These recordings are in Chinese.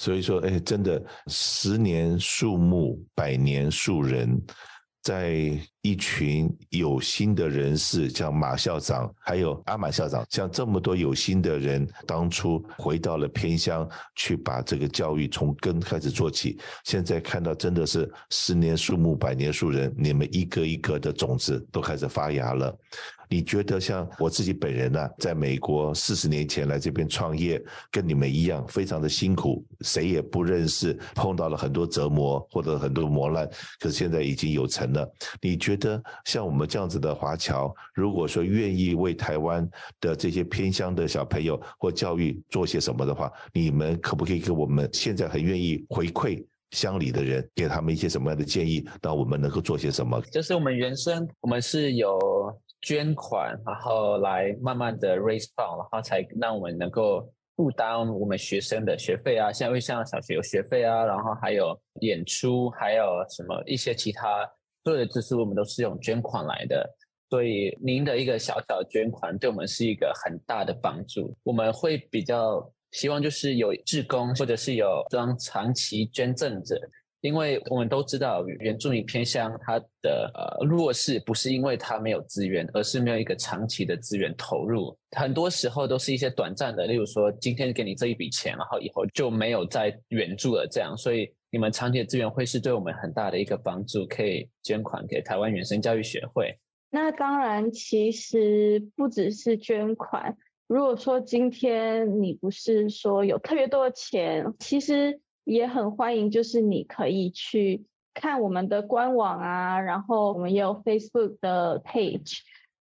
所以说，哎，真的，十年树木，百年树人。在一群有心的人士，像马校长，还有阿满校长，像这么多有心的人，当初回到了偏乡，去把这个教育从根开始做起。现在看到真的是十年树木，百年树人，你们一个一个的种子都开始发芽了。你觉得像我自己本人呢、在美国四十年前来这边创业，跟你们一样，非常的辛苦，谁也不认识，碰到了很多折磨或者很多磨难，可是现在已经有成了。你觉得像我们这样子的华侨，如果说愿意为台湾的这些偏乡的小朋友或教育做些什么的话，你们可不可以给我们现在很愿意回馈乡里的人，给他们一些什么样的建议，那我们能够做些什么？就是我们原生，我们是有。捐款，然后来慢慢的 raise fund，然后才让我们能够负担我们学生的学费啊。现在像小学有学费啊，然后还有演出，还有什么一些其他所有的支出，我们都是用捐款来的。所以您的一个小小捐款，对我们是一个很大的帮助。我们会比较希望就是有志工，或者是有这样长期捐赠者。因为我们都知道，原住民偏乡它的呃弱势不是因为它没有资源，而是没有一个长期的资源投入。很多时候都是一些短暂的，例如说今天给你这一笔钱，然后以后就没有再援助了这样。所以你们长期的资源会是对我们很大的一个帮助，可以捐款给台湾原生教育学会。那当然，其实不只是捐款。如果说今天你不是说有特别多的钱，其实。也很欢迎，就是你可以去看我们的官网啊，然后我们也有 Facebook 的 page，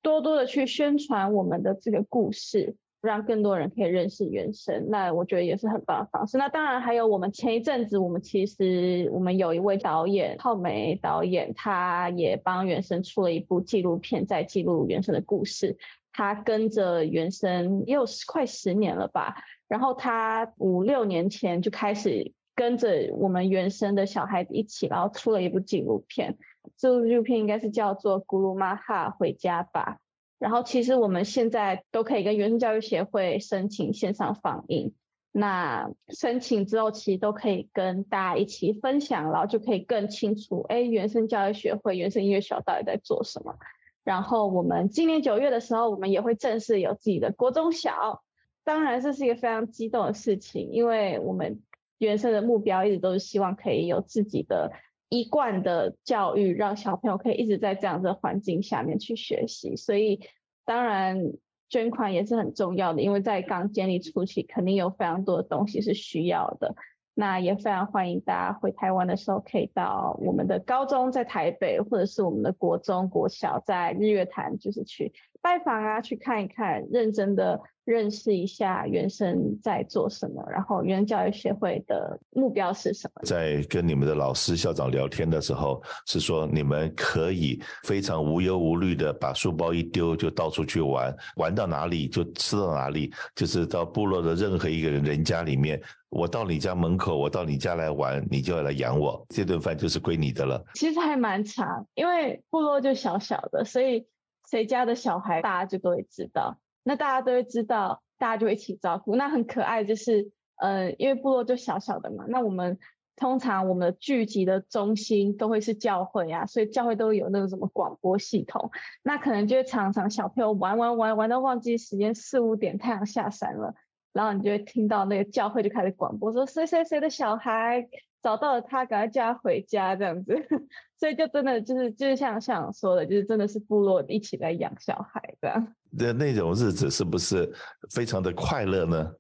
多多的去宣传我们的这个故事，让更多人可以认识原生。那我觉得也是很棒的方式。那当然还有我们前一阵子，我们其实我们有一位导演浩梅导演，他也帮原生出了一部纪录片，在记录原生的故事。他跟着原生也有快十年了吧。然后他五六年前就开始跟着我们原生的小孩子一起，然后出了一部纪录片。这部纪录片应该是叫做《咕噜玛哈回家吧》。然后其实我们现在都可以跟原生教育协会申请线上放映。那申请之后，其实都可以跟大家一起分享，然后就可以更清楚，哎，原生教育学会、原生音乐学校到底在做什么。然后我们今年九月的时候，我们也会正式有自己的国中小。当然，这是一个非常激动的事情，因为我们原生的目标一直都是希望可以有自己的一贯的教育，让小朋友可以一直在这样的环境下面去学习。所以，当然捐款也是很重要的，因为在刚建立初期，肯定有非常多的东西是需要的。那也非常欢迎大家回台湾的时候，可以到我们的高中在台北，或者是我们的国中、国小在日月潭，就是去拜访啊，去看一看，认真的。认识一下原生在做什么，然后原生教育协会的目标是什么？在跟你们的老师校长聊天的时候，是说你们可以非常无忧无虑的把书包一丢就到处去玩，玩到哪里就吃到哪里，就是到部落的任何一个人人家里面，我到你家门口，我到你家来玩，你就要来养我，这顿饭就是归你的了。其实还蛮长，因为部落就小小的，所以谁家的小孩大家就都会知道。那大家都会知道，大家就一起照顾。那很可爱，就是呃，因为部落就小小的嘛。那我们通常我们的聚集的中心都会是教会啊，所以教会都有那个什么广播系统。那可能就会常常小朋友玩玩玩玩到忘记时间，四五点太阳下山了，然后你就会听到那个教会就开始广播说谁谁谁的小孩找到了他，赶快叫他回家这样子。所以就真的就是就是像像说的，就是真的是部落一起来养小孩这样。的那种日子是不是非常的快乐呢？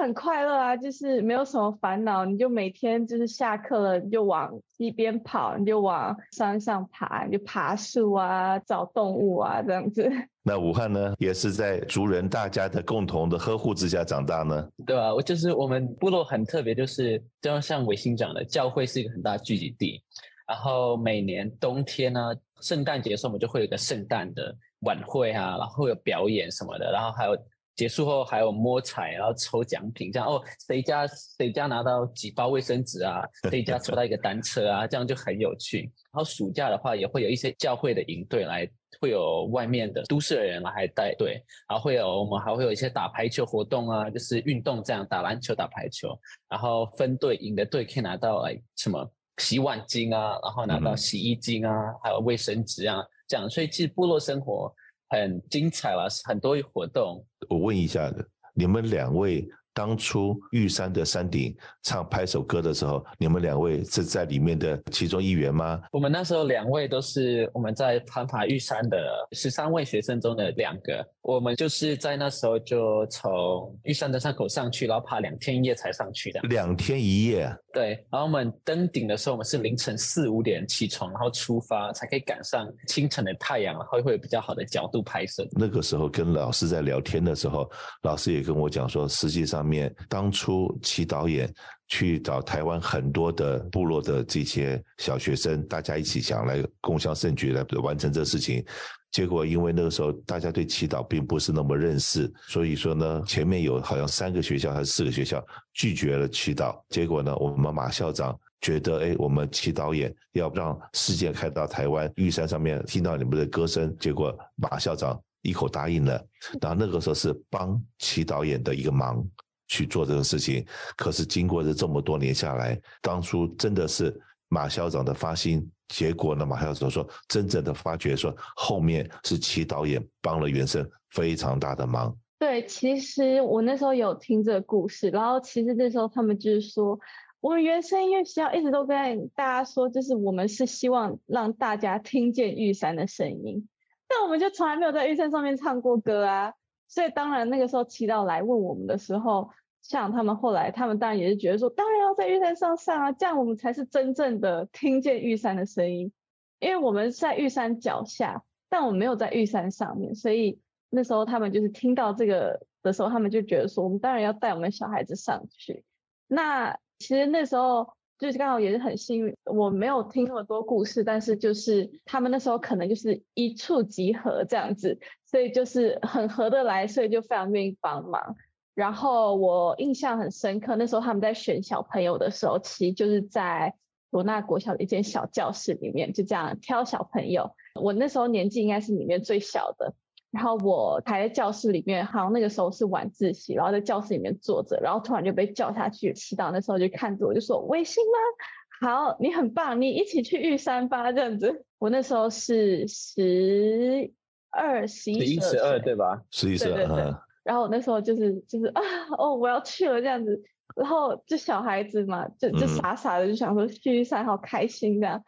很快乐啊，就是没有什么烦恼，你就每天就是下课了，你就往一边跑，你就往山上爬，你就爬树啊，找动物啊，这样子。那武汉呢，也是在族人大家的共同的呵护之下长大呢？对啊，我就是我们部落很特别，就是就像伟星讲的，教会是一个很大的聚集地，然后每年冬天呢，圣诞节的时候我们就会有一个圣诞的。晚会啊，然后有表演什么的，然后还有结束后还有摸彩，然后抽奖品，这样哦，谁家谁家拿到几包卫生纸啊？谁家抽到一个单车啊？这样就很有趣。然后暑假的话，也会有一些教会的营队来，会有外面的都市的人来带队，然后会有我们还会有一些打排球活动啊，就是运动这样，打篮球、打排球，然后分队赢的队可以拿到哎什么洗碗巾啊，然后拿到洗衣巾啊，嗯、还有卫生纸啊，这样。所以其实部落生活。很精彩了，很多活动。我问一下，你们两位。当初玉山的山顶唱拍手歌的时候，你们两位是在里面的其中一员吗？我们那时候两位都是我们在攀爬玉山的十三位学生中的两个。我们就是在那时候就从玉山的山口上去，然后爬两天一夜才上去的。两天一夜。对，然后我们登顶的时候，我们是凌晨四五点起床，然后出发，才可以赶上清晨的太阳，然后会有比较好的角度拍摄。那个时候跟老师在聊天的时候，老师也跟我讲说，实际上上面当初齐导演去找台湾很多的部落的这些小学生，大家一起想来共襄盛举来完成这事情。结果因为那个时候大家对祈祷并不是那么认识，所以说呢，前面有好像三个学校还是四个学校拒绝了祈祷。结果呢，我们马校长觉得，哎，我们齐导演要让世界看到台湾玉山上面听到你们的歌声。结果马校长一口答应了。然后那个时候是帮齐导演的一个忙去做这个事情。可是经过这这么多年下来，当初真的是马校长的发心。结果呢，马校长说，真正的发觉说，后面是齐导演帮了原生非常大的忙。对，其实我那时候有听这个故事，然后其实那时候他们就是说，我们原生音乐学校一直都跟大家说，就是我们是希望让大家听见玉山的声音，但我们就从来没有在玉山上面唱过歌啊，所以当然那个时候齐导来问我们的时候。像他们后来，他们当然也是觉得说，当然要在玉山上上啊，这样我们才是真正的听见玉山的声音。因为我们在玉山脚下，但我们没有在玉山上面，所以那时候他们就是听到这个的时候，他们就觉得说，我们当然要带我们小孩子上去。那其实那时候就是刚好也是很幸运，我没有听那么多故事，但是就是他们那时候可能就是一触即合这样子，所以就是很合得来，所以就非常愿意帮忙。然后我印象很深刻，那时候他们在选小朋友的时候，其实就是在罗纳国小的一间小教室里面，就这样挑小朋友。我那时候年纪应该是里面最小的，然后我还在教室里面，好像那个时候是晚自习，然后在教室里面坐着，然后突然就被叫下去。祈祷那时候就看着我就说：“微信吗？好，你很棒，你一起去玉山吧。”这样子。我那时候是十二、十一、十二，对吧？十一、十二。然后我那时候就是就是啊哦，我要去了这样子，然后就小孩子嘛，就就傻傻的就想说去玉山好开心这样，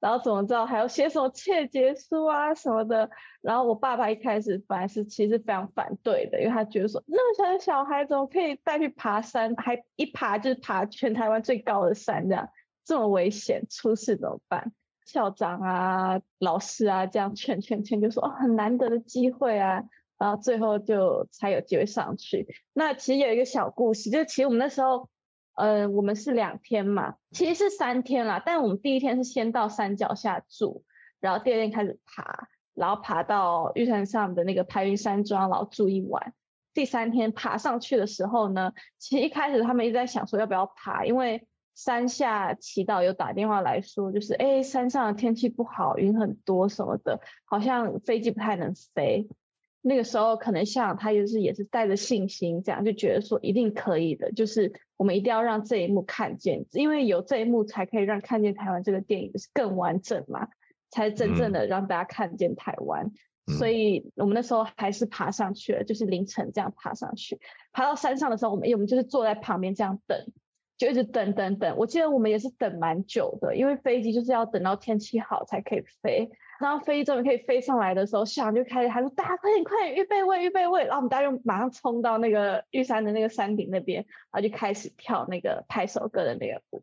然后怎么知道还要写什么切结书啊什么的，然后我爸爸一开始本来是其实非常反对的，因为他觉得说那么小的小孩怎么可以带去爬山，还一爬就是爬全台湾最高的山这样，这么危险，出事怎么办？校长啊、老师啊这样劝劝劝，就说哦很难得的机会啊。然后最后就才有机会上去。那其实有一个小故事，就其实我们那时候，呃，我们是两天嘛，其实是三天啦。但我们第一天是先到山脚下住，然后第二天开始爬，然后爬到玉山上的那个排云山庄，然后住一晚。第三天爬上去的时候呢，其实一开始他们一直在想说要不要爬，因为山下祈导有打电话来说，就是哎，山上的天气不好，云很多什么的，好像飞机不太能飞。那个时候可能像他就是也是带着信心，这样就觉得说一定可以的，就是我们一定要让这一幕看见，因为有这一幕才可以让看见台湾这个电影是更完整嘛，才真正的让大家看见台湾。嗯、所以我们那时候还是爬上去了，就是凌晨这样爬上去，爬到山上的时候，我们我们就是坐在旁边这样等，就一直等等等。我记得我们也是等蛮久的，因为飞机就是要等到天气好才可以飞。然后飞机终于可以飞上来的时候，校长就开始喊说：“大家快点，快点，预备位，预备位！”然后我们大家就马上冲到那个玉山的那个山顶那边，然后就开始跳那个拍手歌的那个舞。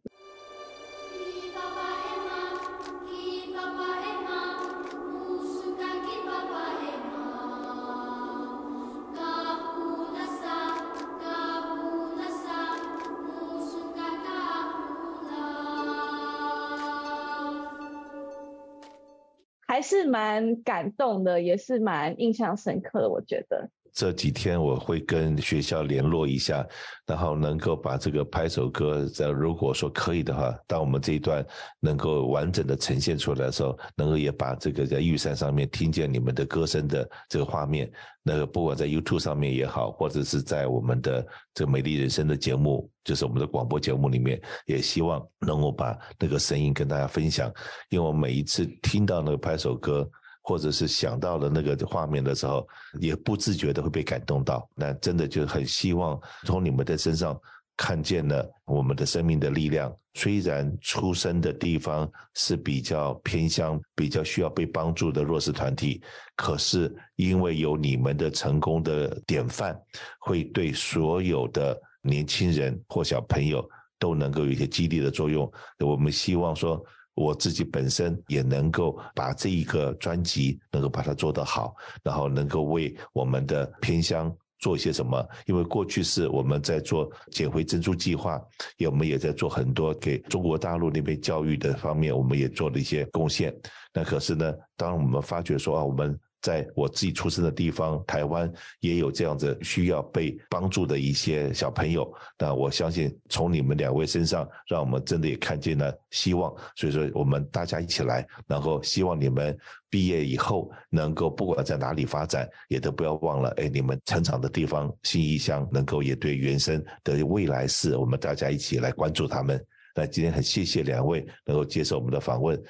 还是蛮感动的，也是蛮印象深刻的。我觉得这几天我会跟学校联络一下，然后能够把这个拍手歌，在如果说可以的话，当我们这一段能够完整的呈现出来的时候，能够也把这个在玉山上面听见你们的歌声的这个画面，那个不管在 YouTube 上面也好，或者是在我们的这个美丽人生的节目，就是我们的广播节目里面，也希望能够把那个声音跟大家分享，因为我每一次听到那个拍手歌。或者是想到了那个画面的时候，也不自觉的会被感动到。那真的就很希望从你们的身上看见了我们的生命的力量。虽然出生的地方是比较偏乡、比较需要被帮助的弱势团体，可是因为有你们的成功的典范，会对所有的年轻人或小朋友都能够有一些激励的作用。我们希望说。我自己本身也能够把这一个专辑能够把它做得好，然后能够为我们的偏乡做一些什么。因为过去是我们在做捡回珍珠计划，也我们也在做很多给中国大陆那边教育的方面，我们也做了一些贡献。那可是呢，当我们发觉说啊，我们。在我自己出生的地方，台湾也有这样子需要被帮助的一些小朋友。那我相信从你们两位身上，让我们真的也看见了希望。所以说，我们大家一起来，然后希望你们毕业以后能够不管在哪里发展，也都不要忘了，哎，你们成长的地方新义乡，能够也对原生的未来式，我们大家一起来关注他们。那今天很谢谢两位能够接受我们的访问。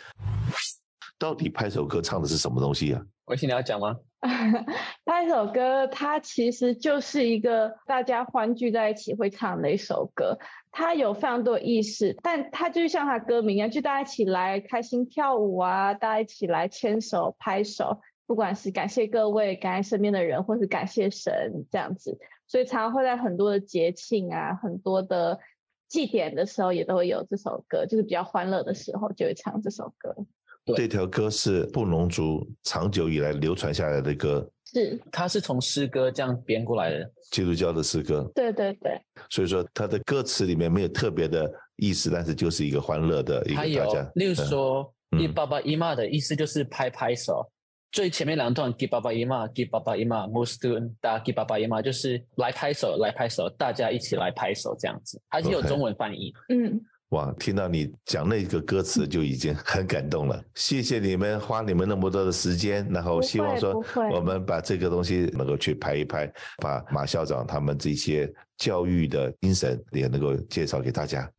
到底拍手歌唱的是什么东西啊？微信你要讲吗？拍手歌它其实就是一个大家欢聚在一起会唱的一首歌，它有非常多意思，但它就像它歌名一样，就大家一起来开心跳舞啊，大家一起来牵手拍手，不管是感谢各位，感谢身边的人，或是感谢神这样子，所以常常会在很多的节庆啊，很多的祭典的时候也都会有这首歌，就是比较欢乐的时候就会唱这首歌。这条歌是布农族长久以来流传下来的歌，是，它是从诗歌这样编过来的，基督教的诗歌。对对对，所以说它的歌词里面没有特别的意思，但是就是一个欢乐的一个大家。例如说，给爸爸一妈的意思就是拍拍手，嗯、最前面两段给爸爸一妈，给爸爸一妈，Mustun 大给爸爸姨妈，就是来拍手，来拍手，大家一起来拍手这样子，它是有中文翻译。Okay. 嗯。哇，听到你讲那个歌词就已经很感动了。谢谢你们花你们那么多的时间，然后希望说我们把这个东西能够去拍一拍，把马校长他们这些教育的精神也能够介绍给大家。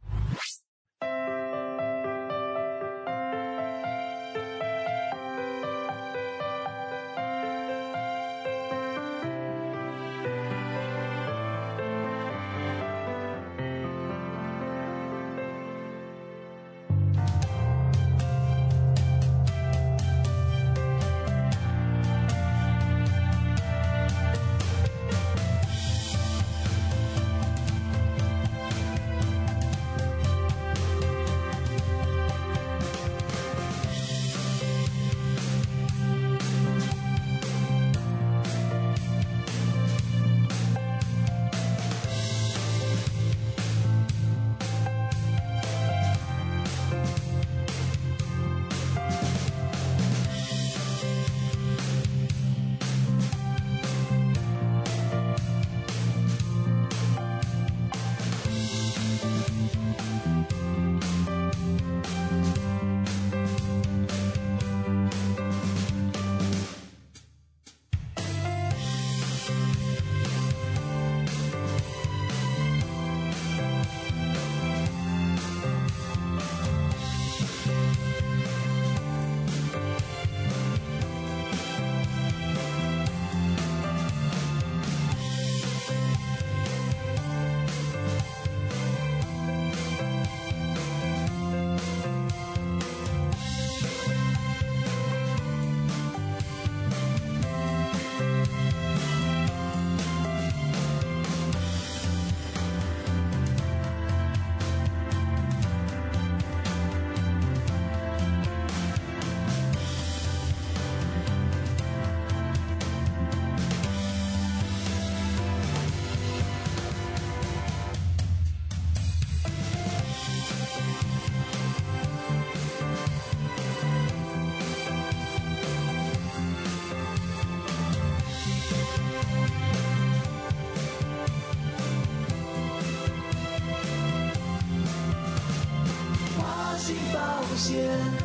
划起保险